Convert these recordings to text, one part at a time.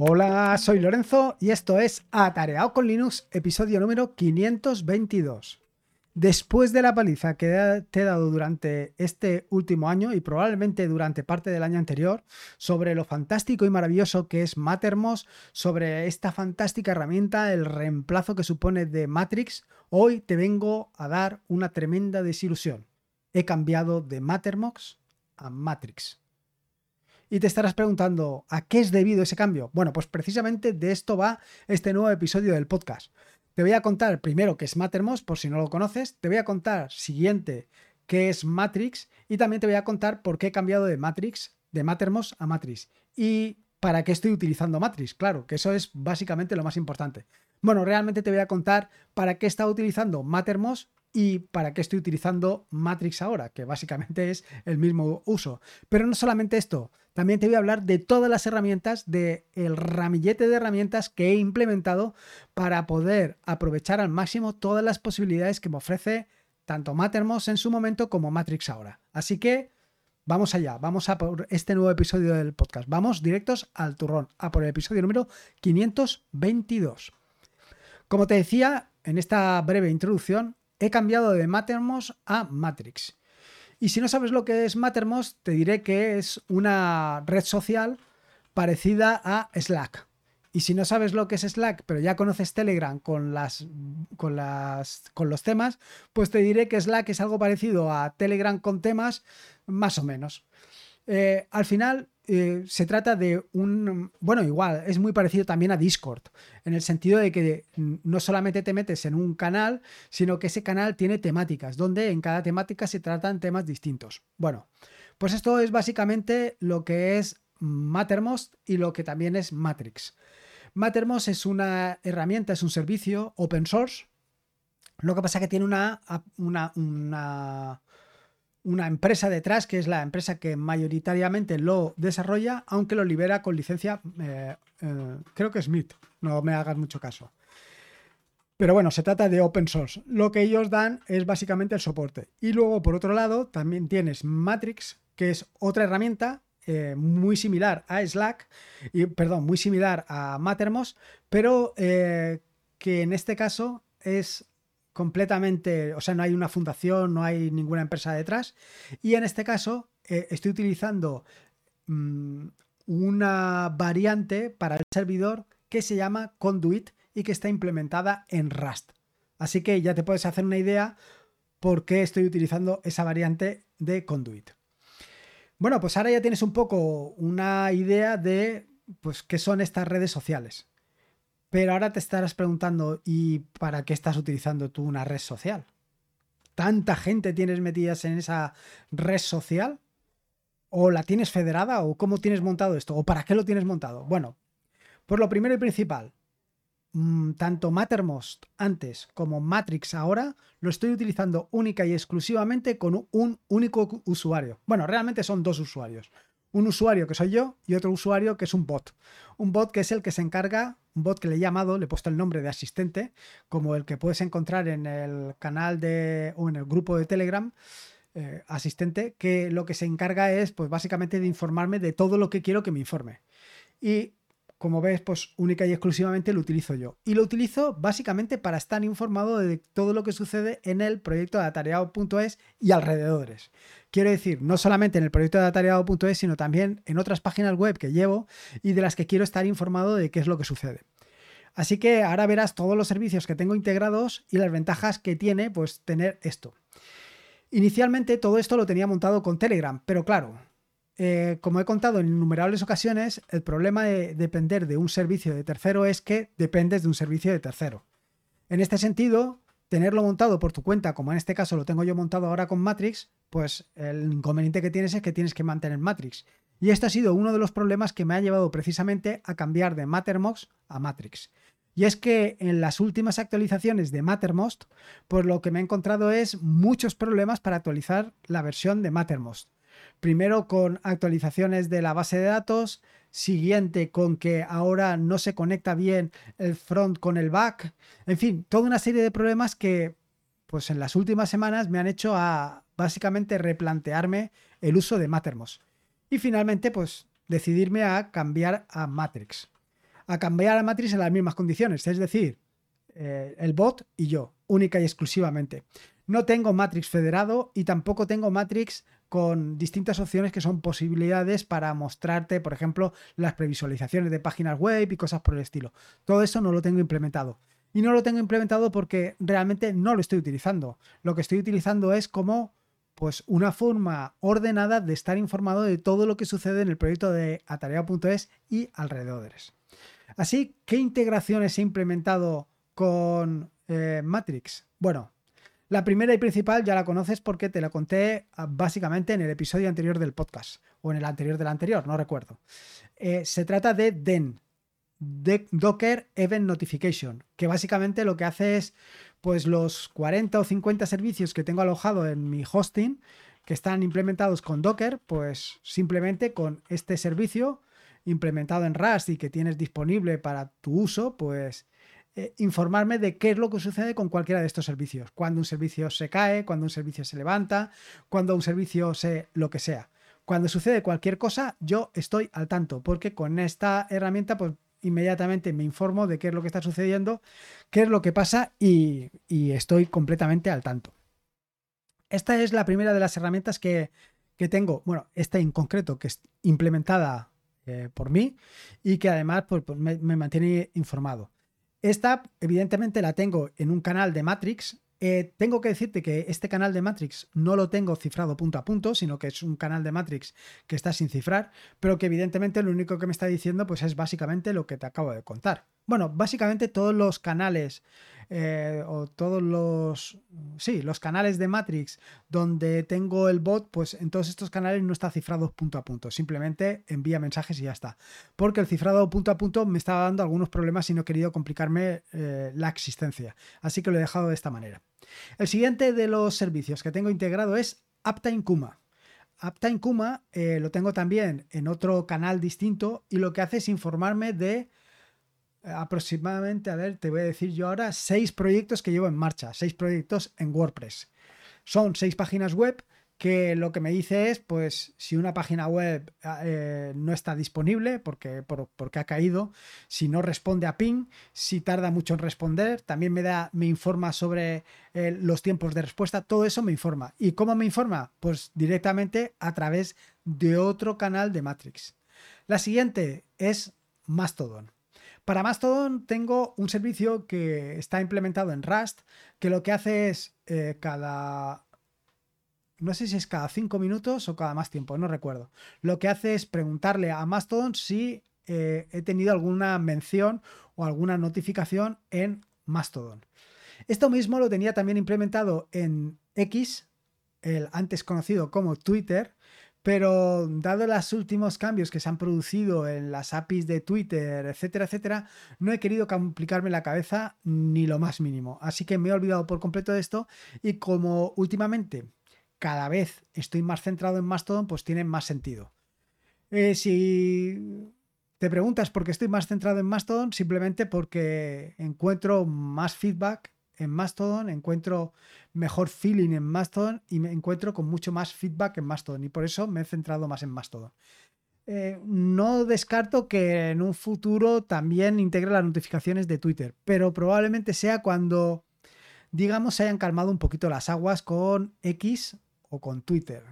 Hola, soy Lorenzo y esto es Atareado con Linux, episodio número 522. Después de la paliza que te he dado durante este último año y probablemente durante parte del año anterior sobre lo fantástico y maravilloso que es Mattermost, sobre esta fantástica herramienta, el reemplazo que supone de Matrix, hoy te vengo a dar una tremenda desilusión. He cambiado de Mattermost a Matrix. Y te estarás preguntando, ¿a qué es debido ese cambio? Bueno, pues precisamente de esto va este nuevo episodio del podcast. Te voy a contar primero qué es Mattermost, por si no lo conoces. Te voy a contar siguiente qué es Matrix y también te voy a contar por qué he cambiado de Matrix, de Mattermost a Matrix. Y para qué estoy utilizando Matrix, claro, que eso es básicamente lo más importante. Bueno, realmente te voy a contar para qué he estado utilizando Mattermost y para qué estoy utilizando Matrix ahora, que básicamente es el mismo uso. Pero no solamente esto, también te voy a hablar de todas las herramientas, del el ramillete de herramientas que he implementado para poder aprovechar al máximo todas las posibilidades que me ofrece tanto Mattermost en su momento como Matrix ahora. Así que vamos allá, vamos a por este nuevo episodio del podcast. Vamos directos al turrón, a por el episodio número 522. Como te decía en esta breve introducción, he cambiado de Mattermost a Matrix. Y si no sabes lo que es Mattermost, te diré que es una red social parecida a Slack. Y si no sabes lo que es Slack, pero ya conoces Telegram con, las, con, las, con los temas, pues te diré que Slack es algo parecido a Telegram con temas, más o menos. Eh, al final, eh, se trata de un, bueno, igual, es muy parecido también a Discord, en el sentido de que no solamente te metes en un canal, sino que ese canal tiene temáticas, donde en cada temática se tratan temas distintos. Bueno, pues esto es básicamente lo que es Mattermost y lo que también es Matrix. Mattermost es una herramienta, es un servicio open source. Lo que pasa es que tiene una, una, una una empresa detrás, que es la empresa que mayoritariamente lo desarrolla, aunque lo libera con licencia, eh, eh, creo que Smith, no me hagas mucho caso. Pero bueno, se trata de open source. Lo que ellos dan es básicamente el soporte. Y luego, por otro lado, también tienes Matrix, que es otra herramienta eh, muy similar a Slack, y, perdón, muy similar a Mattermost, pero que en este caso es completamente, o sea, no hay una fundación, no hay ninguna empresa detrás. Y en este caso eh, estoy utilizando mm, una variante para el servidor que se llama Conduit y que está implementada en Rust. Así que ya te puedes hacer una idea por qué estoy utilizando esa variante de Conduit. Bueno, pues ahora ya tienes un poco una idea de pues, qué son estas redes sociales. Pero ahora te estarás preguntando, ¿y para qué estás utilizando tú una red social? ¿Tanta gente tienes metidas en esa red social? ¿O la tienes federada? ¿O cómo tienes montado esto? ¿O para qué lo tienes montado? Bueno, por lo primero y principal, mm, tanto Mattermost antes como Matrix ahora lo estoy utilizando única y exclusivamente con un único usuario. Bueno, realmente son dos usuarios un usuario que soy yo y otro usuario que es un bot. Un bot que es el que se encarga, un bot que le he llamado, le he puesto el nombre de asistente, como el que puedes encontrar en el canal de o en el grupo de Telegram. Eh, asistente que lo que se encarga es pues básicamente de informarme de todo lo que quiero que me informe y como ves, pues única y exclusivamente lo utilizo yo. Y lo utilizo básicamente para estar informado de todo lo que sucede en el proyecto de atareado.es y alrededores. Quiero decir, no solamente en el proyecto de atareado.es, sino también en otras páginas web que llevo y de las que quiero estar informado de qué es lo que sucede. Así que ahora verás todos los servicios que tengo integrados y las ventajas que tiene pues tener esto. Inicialmente todo esto lo tenía montado con Telegram, pero claro, eh, como he contado en innumerables ocasiones, el problema de depender de un servicio de tercero es que dependes de un servicio de tercero. En este sentido, tenerlo montado por tu cuenta, como en este caso lo tengo yo montado ahora con Matrix, pues el inconveniente que tienes es que tienes que mantener Matrix. Y este ha sido uno de los problemas que me ha llevado precisamente a cambiar de Mattermost a Matrix. Y es que en las últimas actualizaciones de Mattermost, pues lo que me he encontrado es muchos problemas para actualizar la versión de Mattermost. Primero con actualizaciones de la base de datos, siguiente con que ahora no se conecta bien el front con el back, en fin, toda una serie de problemas que pues en las últimas semanas me han hecho a básicamente replantearme el uso de Mattermost y finalmente pues decidirme a cambiar a Matrix. a cambiar a Matrix en las mismas condiciones, es decir, eh, el bot y yo, única y exclusivamente. No tengo Matrix federado y tampoco tengo Matrix con distintas opciones que son posibilidades para mostrarte, por ejemplo, las previsualizaciones de páginas web y cosas por el estilo. Todo eso no lo tengo implementado. Y no lo tengo implementado porque realmente no lo estoy utilizando. Lo que estoy utilizando es como pues una forma ordenada de estar informado de todo lo que sucede en el proyecto de atareado.es y alrededores. Así, ¿qué integraciones he implementado con eh, Matrix? Bueno, la primera y principal ya la conoces porque te la conté ah, básicamente en el episodio anterior del podcast o en el anterior del anterior, no recuerdo. Eh, se trata de DEN, Docker Event Notification, que básicamente lo que hace es pues los 40 o 50 servicios que tengo alojado en mi hosting que están implementados con Docker, pues simplemente con este servicio implementado en Rust y que tienes disponible para tu uso, pues eh, informarme de qué es lo que sucede con cualquiera de estos servicios. Cuando un servicio se cae, cuando un servicio se levanta, cuando un servicio se... lo que sea. Cuando sucede cualquier cosa, yo estoy al tanto, porque con esta herramienta, pues inmediatamente me informo de qué es lo que está sucediendo, qué es lo que pasa y, estoy completamente al tanto. Esta es la primera de las herramientas que, tengo, bueno, esta en concreto, que es implementada eh, por mí y que además pues, pues me, mantiene informado. Esta, evidentemente, la tengo en un canal de Matrix. Eh, tengo que decirte que este canal de Matrix no lo tengo cifrado punto a punto, sino que es un canal de Matrix que está sin cifrar, pero que evidentemente lo único que me está diciendo pues es básicamente lo que te acabo de contar. Bueno, básicamente todos los canales eh, o todos los, sí, los canales de Matrix donde tengo el bot, pues en todos estos canales no está cifrado punto a punto, simplemente envía mensajes y ya está. Porque el cifrado punto a punto me estaba dando algunos problemas y no he querido complicarme eh, la existencia, así que lo he dejado de esta manera. El siguiente de los servicios que tengo integrado es Uptime Kuma. Uptime Kuma eh, lo tengo también en otro canal distinto y lo que hace es informarme de aproximadamente, a ver, te voy a decir yo ahora, seis proyectos que llevo en marcha, seis proyectos en WordPress. Son seis páginas web que lo que me dice es, pues, si una página web eh, no está disponible porque, porque ha caído, si no responde a ping, si tarda mucho en responder, también me da, me informa sobre eh, los tiempos de respuesta, todo eso me informa. ¿Y cómo me informa? Pues directamente a través de otro canal de Matrix. La siguiente es Mastodon. Para Mastodon tengo un servicio que está implementado en Rust, que lo que hace es eh, cada... No sé si es cada cinco minutos o cada más tiempo, no recuerdo. Lo que hace es preguntarle a Mastodon si eh, he tenido alguna mención o alguna notificación en Mastodon. Esto mismo lo tenía también implementado en X, el antes conocido como Twitter, pero dado los últimos cambios que se han producido en las APIs de Twitter, etcétera, etcétera, no he querido complicarme la cabeza ni lo más mínimo. Así que me he olvidado por completo de esto y como últimamente cada vez estoy más centrado en Mastodon, pues tiene más sentido. Eh, si te preguntas por qué estoy más centrado en Mastodon, simplemente porque encuentro más feedback en Mastodon, encuentro mejor feeling en Mastodon y me encuentro con mucho más feedback en Mastodon y por eso me he centrado más en Mastodon. Eh, no descarto que en un futuro también integre las notificaciones de Twitter, pero probablemente sea cuando, digamos, se hayan calmado un poquito las aguas con X o con Twitter,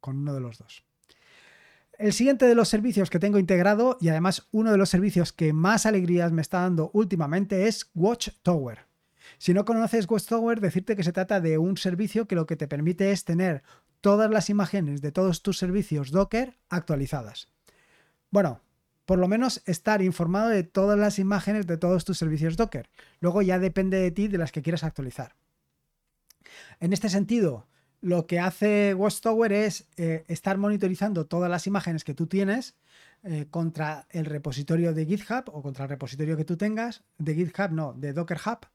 con uno de los dos. El siguiente de los servicios que tengo integrado y además uno de los servicios que más alegrías me está dando últimamente es Watchtower. Si no conoces Watchtower, decirte que se trata de un servicio que lo que te permite es tener todas las imágenes de todos tus servicios Docker actualizadas. Bueno, por lo menos estar informado de todas las imágenes de todos tus servicios Docker. Luego ya depende de ti de las que quieras actualizar. En este sentido, lo que hace Watchtower es eh, estar monitorizando todas las imágenes que tú tienes eh, contra el repositorio de GitHub o contra el repositorio que tú tengas, de GitHub no, de Docker Hub,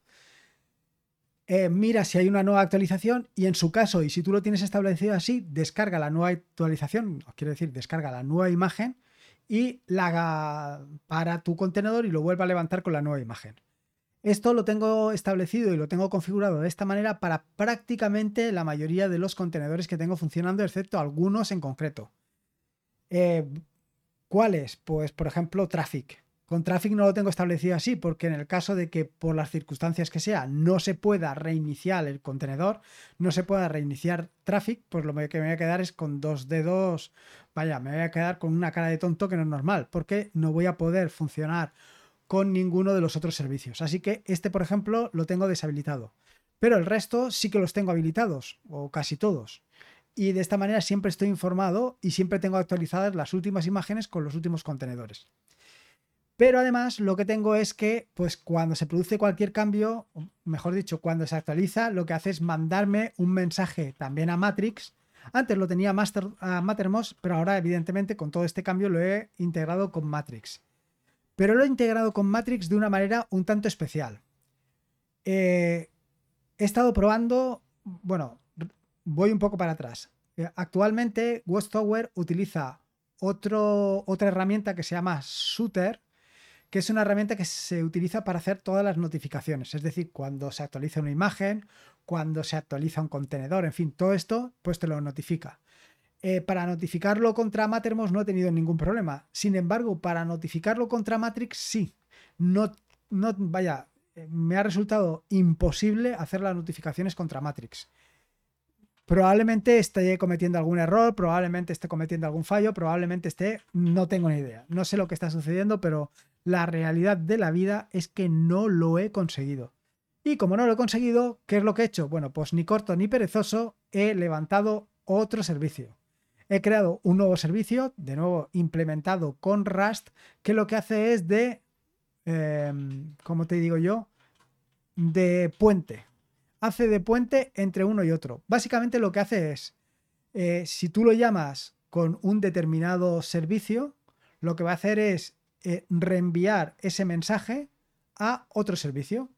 eh, mira si hay una nueva actualización y en su caso, y si tú lo tienes establecido así, descarga la nueva actualización, quiero decir, descarga la nueva imagen y la haga para tu contenedor y lo vuelva a levantar con la nueva imagen. Esto lo tengo establecido y lo tengo configurado de esta manera para prácticamente la mayoría de los contenedores que tengo funcionando, excepto algunos en concreto. Eh, ¿Cuáles? Pues, por ejemplo, Traffic. Con Traffic no lo tengo establecido así, porque en el caso de que por las circunstancias que sea no se pueda reiniciar el contenedor, no se pueda reiniciar Traffic, pues lo que me voy a quedar es con dos dedos, vaya, me voy a quedar con una cara de tonto que no es normal, porque no voy a poder funcionar con ninguno de los otros servicios. Así que este, por ejemplo, lo tengo deshabilitado. Pero el resto sí que los tengo habilitados, o casi todos. Y de esta manera siempre estoy informado y siempre tengo actualizadas las últimas imágenes con los últimos contenedores. Pero además lo que tengo es que, pues cuando se produce cualquier cambio, mejor dicho, cuando se actualiza, lo que hace es mandarme un mensaje también a Matrix. Antes lo tenía Master, a Mattermost, pero ahora evidentemente con todo este cambio lo he integrado con Matrix. Pero lo he integrado con Matrix de una manera un tanto especial. Eh, he estado probando, bueno, voy un poco para atrás. Eh, actualmente Watchtower utiliza otro, otra herramienta que se llama Shooter, que es una herramienta que se utiliza para hacer todas las notificaciones, es decir, cuando se actualiza una imagen, cuando se actualiza un contenedor, en fin, todo esto, pues te lo notifica. Eh, para notificarlo contra Mattermost no he tenido ningún problema. Sin embargo, para notificarlo contra Matrix sí. No, no, vaya, eh, me ha resultado imposible hacer las notificaciones contra Matrix. Probablemente esté cometiendo algún error, probablemente esté cometiendo algún fallo, probablemente esté, no tengo ni idea. No sé lo que está sucediendo, pero la realidad de la vida es que no lo he conseguido. Y como no lo he conseguido, ¿qué es lo que he hecho? Bueno, pues ni corto ni perezoso, he levantado otro servicio. He creado un nuevo servicio, de nuevo implementado con Rust, que lo que hace es de, em, ¿cómo te digo yo? De puente. Hace de puente entre uno y otro. Básicamente lo que hace es, eh, si tú lo llamas con un determinado servicio, lo que va a hacer es eh, reenviar ese mensaje a otro servicio.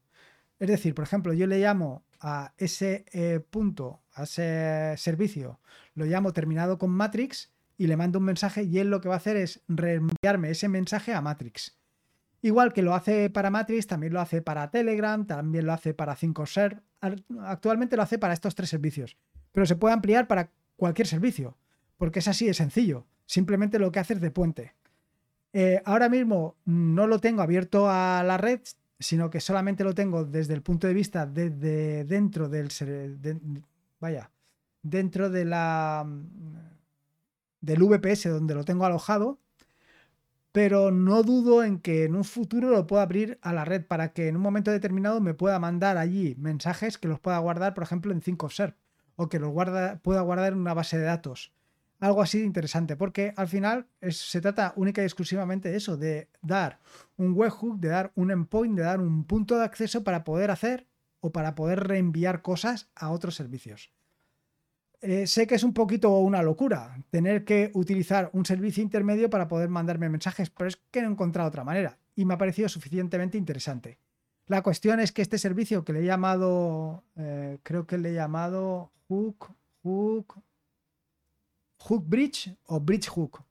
Es decir, por ejemplo, yo le llamo a ese eh, punto, a ese servicio, lo llamo terminado con Matrix y le mando un mensaje y él lo que va a hacer es reenviarme ese mensaje a Matrix. Igual que lo hace para Matrix, también lo hace para Telegram, también lo hace para 5Serve. Actualmente lo hace para estos tres servicios, pero se puede ampliar para cualquier servicio, porque es así de sencillo. Simplemente lo que hace es de puente. Eh, ahora mismo no lo tengo abierto a la red, sino que solamente lo tengo desde el punto de vista de, dentro del vaya, dentro de la del VPS donde lo tengo alojado, pero no dudo en que en un futuro lo pueda abrir a la red para que en un momento determinado me pueda mandar allí mensajes que los pueda guardar, por ejemplo, en 5Serve o que los pueda guardar en una base de datos algo así de interesante, porque al final se trata única y exclusivamente de eso, de dar un webhook, de dar un endpoint, de dar un punto de acceso para poder hacer o para poder reenviar cosas a otros servicios. Eh, sé que es un poquito una locura tener que utilizar un servicio intermedio para poder mandarme mensajes, pero es que no he encontrado otra manera y me ha parecido suficientemente interesante. La cuestión es que este servicio que le he llamado, eh, creo que le he llamado Hook, Hook, Hook Bridge o Bridge Hook.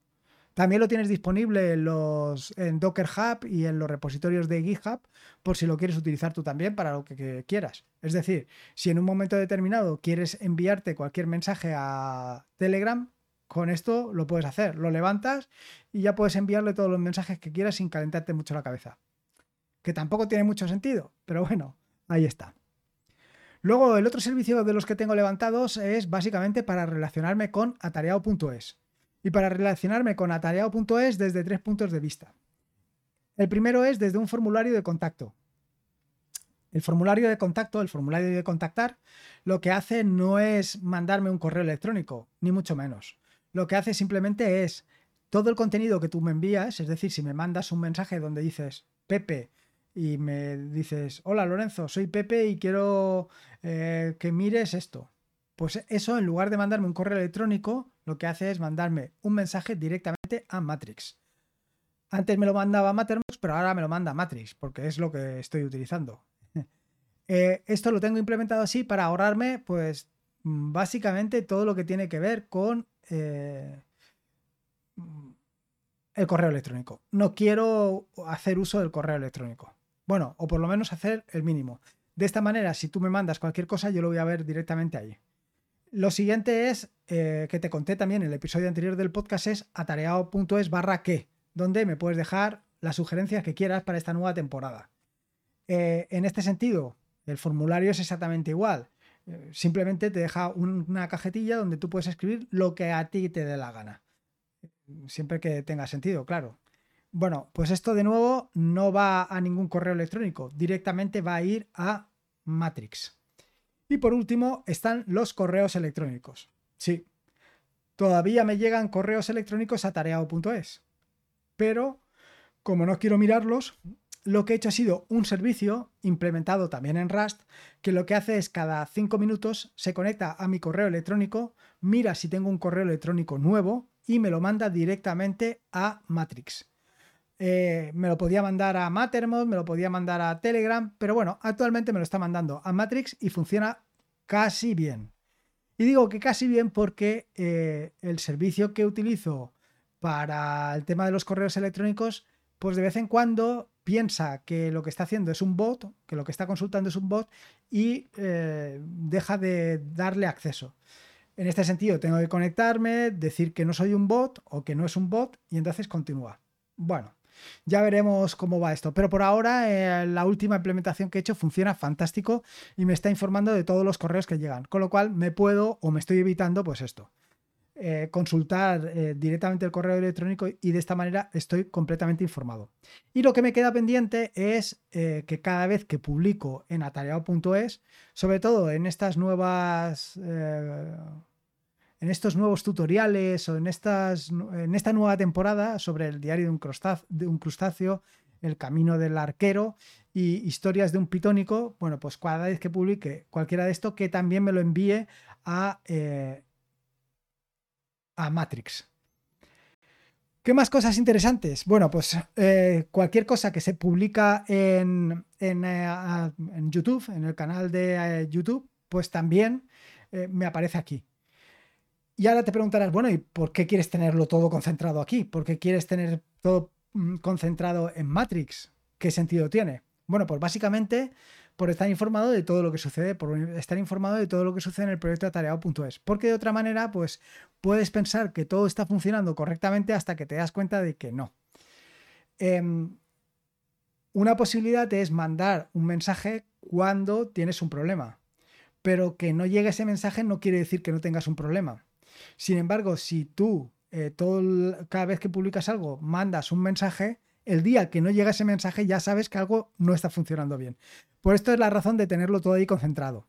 También lo tienes disponible en, Docker Hub y en los repositorios de GitHub por si lo quieres utilizar tú también para lo que, quieras. Es decir, si en un momento determinado quieres enviarte cualquier mensaje a Telegram, con esto lo puedes hacer. Lo levantas y ya puedes enviarle todos los mensajes que quieras sin calentarte mucho la cabeza. Que tampoco tiene mucho sentido, pero bueno, ahí está. Luego, el otro servicio de los que tengo levantados es básicamente para relacionarme con atareado.es. Y para relacionarme con atareado.es desde tres puntos de vista. El primero es desde un formulario de contacto. El formulario de contacto, el formulario de contactar, lo que hace no es mandarme un correo electrónico, ni mucho menos. Lo que hace simplemente es todo el contenido que tú me envías, es decir, si me mandas un mensaje donde dices, Pepe, y me dices, hola Lorenzo, soy Pepe y quiero eh, que mires esto. Pues eso, en lugar de mandarme un correo electrónico, lo que hace es mandarme un mensaje directamente a Matrix. Antes me lo mandaba Mattermost, pero ahora me lo manda Matrix, porque es lo que estoy utilizando. Eh, esto lo tengo implementado así para ahorrarme, pues, básicamente todo lo que tiene que ver con eh, el correo electrónico. No quiero hacer uso del correo electrónico. Bueno, o por lo menos hacer el mínimo. De esta manera, si tú me mandas cualquier cosa, yo lo voy a ver directamente ahí. Lo siguiente es, eh, que te conté también en el episodio anterior del podcast, es atareado.es barra que, donde me puedes dejar las sugerencias que quieras para esta nueva temporada. Eh, en este sentido, el formulario es exactamente igual. Eh, simplemente te deja una cajetilla donde tú puedes escribir lo que a ti te dé la gana. Siempre que tenga sentido, claro. Bueno, pues esto de nuevo no va a ningún correo electrónico, directamente va a ir a Matrix. Y por último están los correos electrónicos. Sí, todavía me llegan correos electrónicos a tareao.es, pero como no quiero mirarlos, lo que he hecho ha sido un servicio implementado también en Rust, que lo que hace es cada cinco minutos se conecta a mi correo electrónico, mira si tengo un correo electrónico nuevo y me lo manda directamente a Matrix. Eh, me lo podía mandar a Mattermost, me lo podía mandar a Telegram, pero bueno, actualmente me lo está mandando a Matrix y funciona casi bien. Y digo que casi bien porque eh, el servicio que utilizo para el tema de los correos electrónicos, pues de vez en cuando piensa que lo que está haciendo es un bot, que lo que está consultando es un bot y eh, deja de darle acceso. En este sentido, tengo que conectarme, decir que no soy un bot o que no es un bot y entonces continúa. Bueno, ya veremos cómo va esto. Pero por ahora, eh, la última implementación que he hecho funciona fantástico y me está informando de todos los correos que llegan. Con lo cual, me puedo o me estoy evitando, pues esto. Eh, consultar eh, directamente el correo electrónico y de esta manera estoy completamente informado. Y lo que me queda pendiente es que cada vez que publico en atareado.es, sobre todo en estas nuevas en estos nuevos tutoriales o en, estas, en esta nueva temporada sobre el diario de un, crustáceo, el camino del arquero y historias de un pitónico, bueno, pues cada vez que publique cualquiera de esto, que también me lo envíe a, eh, a Matrix. ¿Qué más cosas interesantes? Bueno, pues eh, cualquier cosa que se publica en, en, eh, en, YouTube, en el canal de YouTube, pues también me aparece aquí. Y ahora te preguntarás, bueno, ¿y por qué quieres tenerlo todo concentrado aquí? ¿Por qué quieres tener todo mm, concentrado en Matrix? ¿Qué sentido tiene? Bueno, pues básicamente por estar informado de todo lo que sucede, por estar informado de todo lo que sucede en el proyecto atareado.es. Porque de otra manera, pues puedes pensar que todo está funcionando correctamente hasta que te das cuenta de que no. Em, una posibilidad es mandar un mensaje cuando tienes un problema, pero que no llegue ese mensaje no quiere decir que no tengas un problema. Sin embargo, si tú eh, todo cada vez que publicas algo mandas un mensaje, el día que no llega ese mensaje ya sabes que algo no está funcionando bien. Por esto es la razón de tenerlo todo ahí concentrado.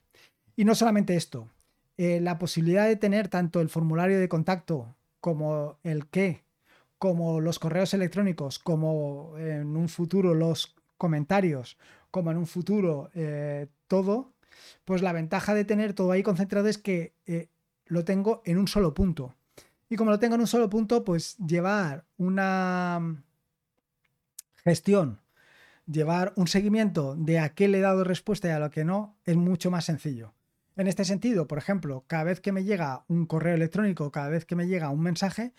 Y no solamente esto, eh, la posibilidad de tener tanto el formulario de contacto como el qué, como los correos electrónicos, como en un futuro los comentarios, como en un futuro eh, todo, pues la ventaja de tener todo ahí concentrado es que lo tengo en un solo punto. Y como lo tengo en un solo punto, pues llevar una gestión, llevar un seguimiento de a qué le he dado respuesta y a lo que no, es mucho más sencillo. En este sentido, por ejemplo, cada vez que me llega un correo electrónico, cada vez que me llega un mensaje,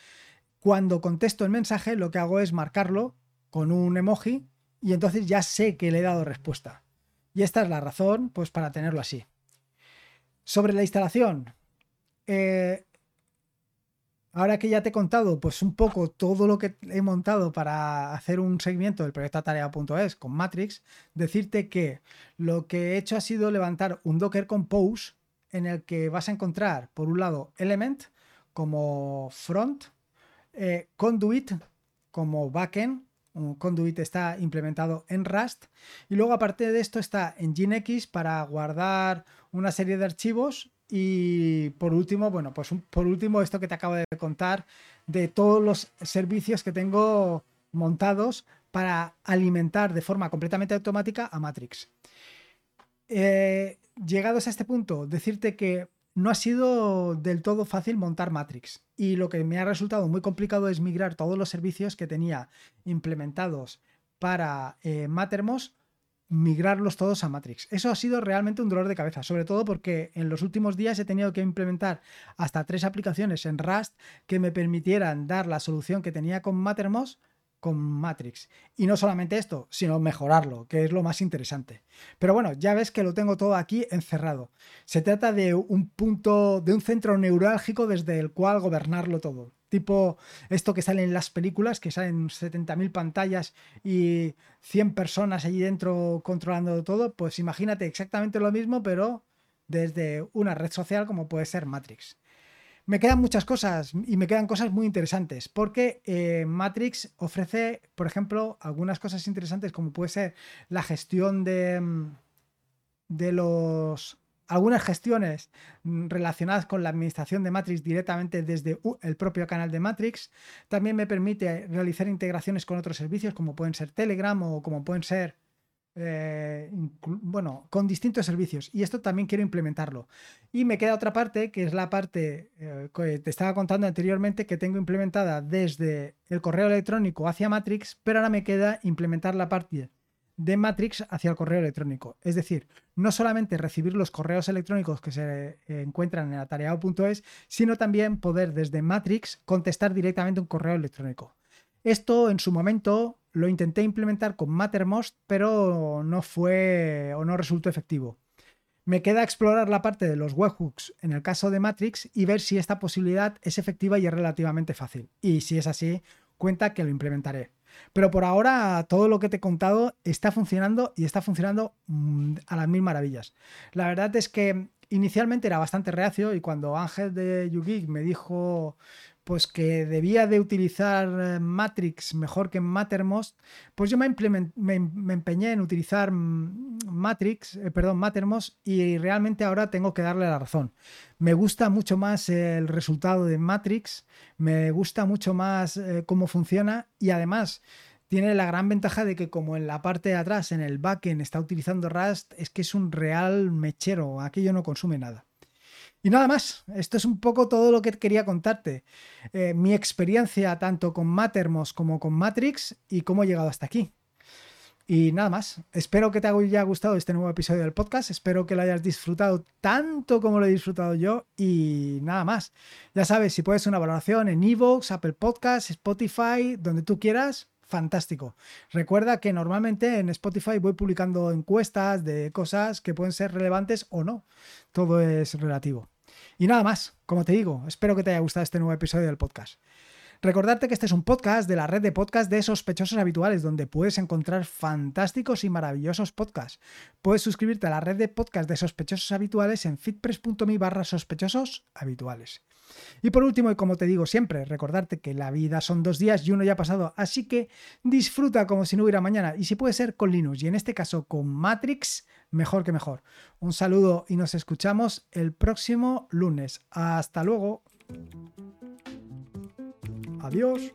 cuando contesto el mensaje, lo que hago es marcarlo con un emoji y entonces ya sé que le he dado respuesta. Y esta es la razón, pues, para tenerlo así. Sobre la instalación, eh, ahora que ya te he contado, pues un poco todo lo que he montado para hacer un seguimiento del proyecto tarea.es con Matrix, decirte que lo que he hecho ha sido levantar un Docker Compose en el que vas a encontrar, por un lado, Element como front, eh, Conduit como backend, un Conduit está implementado en Rust y luego aparte de esto está en Nginx para guardar una serie de archivos y por último, bueno, pues por último esto que te acabo de contar de todos los servicios que tengo montados para alimentar de forma completamente automática a Matrix. Eh, llegados a este punto, decirte que no ha sido del todo fácil montar Matrix y lo que me ha resultado muy complicado es migrar todos los servicios que tenía implementados para eh, Mattermost migrarlos todos a Matrix. Eso ha sido realmente un dolor de cabeza, sobre todo porque en los últimos días he tenido que implementar hasta tres aplicaciones en Rust que me permitieran dar la solución que tenía con Mattermost con Matrix. Y no solamente esto, sino mejorarlo, que es lo más interesante. Pero bueno, ya ves que lo tengo todo aquí encerrado. Se trata de un punto, de un centro neurálgico desde el cual gobernarlo todo. Tipo esto que sale en las películas, que salen 70.000 pantallas y 100 personas allí dentro controlando todo, pues imagínate exactamente lo mismo, pero desde una red social como puede ser Matrix. Me quedan muchas cosas y me quedan cosas muy interesantes porque eh, Matrix ofrece, por ejemplo, algunas cosas interesantes como puede ser la gestión de, mm, de los algunas gestiones mm, relacionadas con la administración de Matrix directamente desde el propio canal de Matrix. También me permite realizar integraciones con otros servicios como pueden ser Telegram o como pueden ser eh, bueno, con distintos servicios. Y esto también quiero implementarlo. Y me queda otra parte, que es la parte eh, que te estaba contando anteriormente, que tengo implementada desde el correo electrónico hacia Matrix, pero ahora me queda implementar la parte de Matrix hacia el correo electrónico. Es decir, no solamente recibir los correos electrónicos que se eh, encuentran en atareado.es, sino también poder desde Matrix contestar directamente un correo electrónico. Esto en su momento lo intenté implementar con Mattermost, pero no fue o no resultó efectivo. Me queda explorar la parte de los webhooks en el caso de Matrix y ver si esta posibilidad es efectiva y es relativamente fácil. Y si es así, cuenta que lo implementaré. Pero por ahora todo lo que te he contado está funcionando y está funcionando mm, a las mil maravillas. La verdad es que inicialmente era bastante reacio y cuando Ángel de YouGeek me dijo pues que debía de utilizar eh, Matrix mejor que Mattermost, pues yo me, empeñé en utilizar mm, Matrix, eh, perdón, Mattermost y realmente ahora tengo que darle la razón. Me gusta mucho más el resultado de Matrix, me gusta mucho más eh, cómo funciona y además tiene la gran ventaja de que como en la parte de atrás, en el backend, está utilizando Rust, es que es un real mechero, aquello no consume nada. Y nada más, esto es un poco todo lo que quería contarte. Eh, mi experiencia tanto con Mattermost como con Matrix y cómo he llegado hasta aquí. Y nada más, espero que te haya gustado este nuevo episodio del podcast, espero que lo hayas disfrutado tanto como lo he disfrutado yo y nada más. Ya sabes, si puedes una valoración en Evox, Apple Podcasts, Spotify, donde tú quieras, fantástico. Recuerda que normalmente en Spotify voy publicando encuestas de cosas que pueden ser relevantes o no. Todo es relativo. Y nada más, como te digo, espero que te haya gustado este nuevo episodio del podcast. Recordarte que este es un podcast de la red de podcast de sospechosos habituales, donde puedes encontrar fantásticos y maravillosos podcasts. Puedes suscribirte a la red de podcast de sospechosos habituales en fitpress.me barra sospechosos habituales. Y por último, y como te digo siempre, recordarte que la vida son dos días y uno ya ha pasado, así que disfruta como si no hubiera mañana, y si puede ser con Linux, y en este caso con Matrix, mejor que mejor. Un saludo y nos escuchamos el próximo lunes. Hasta luego. Adiós.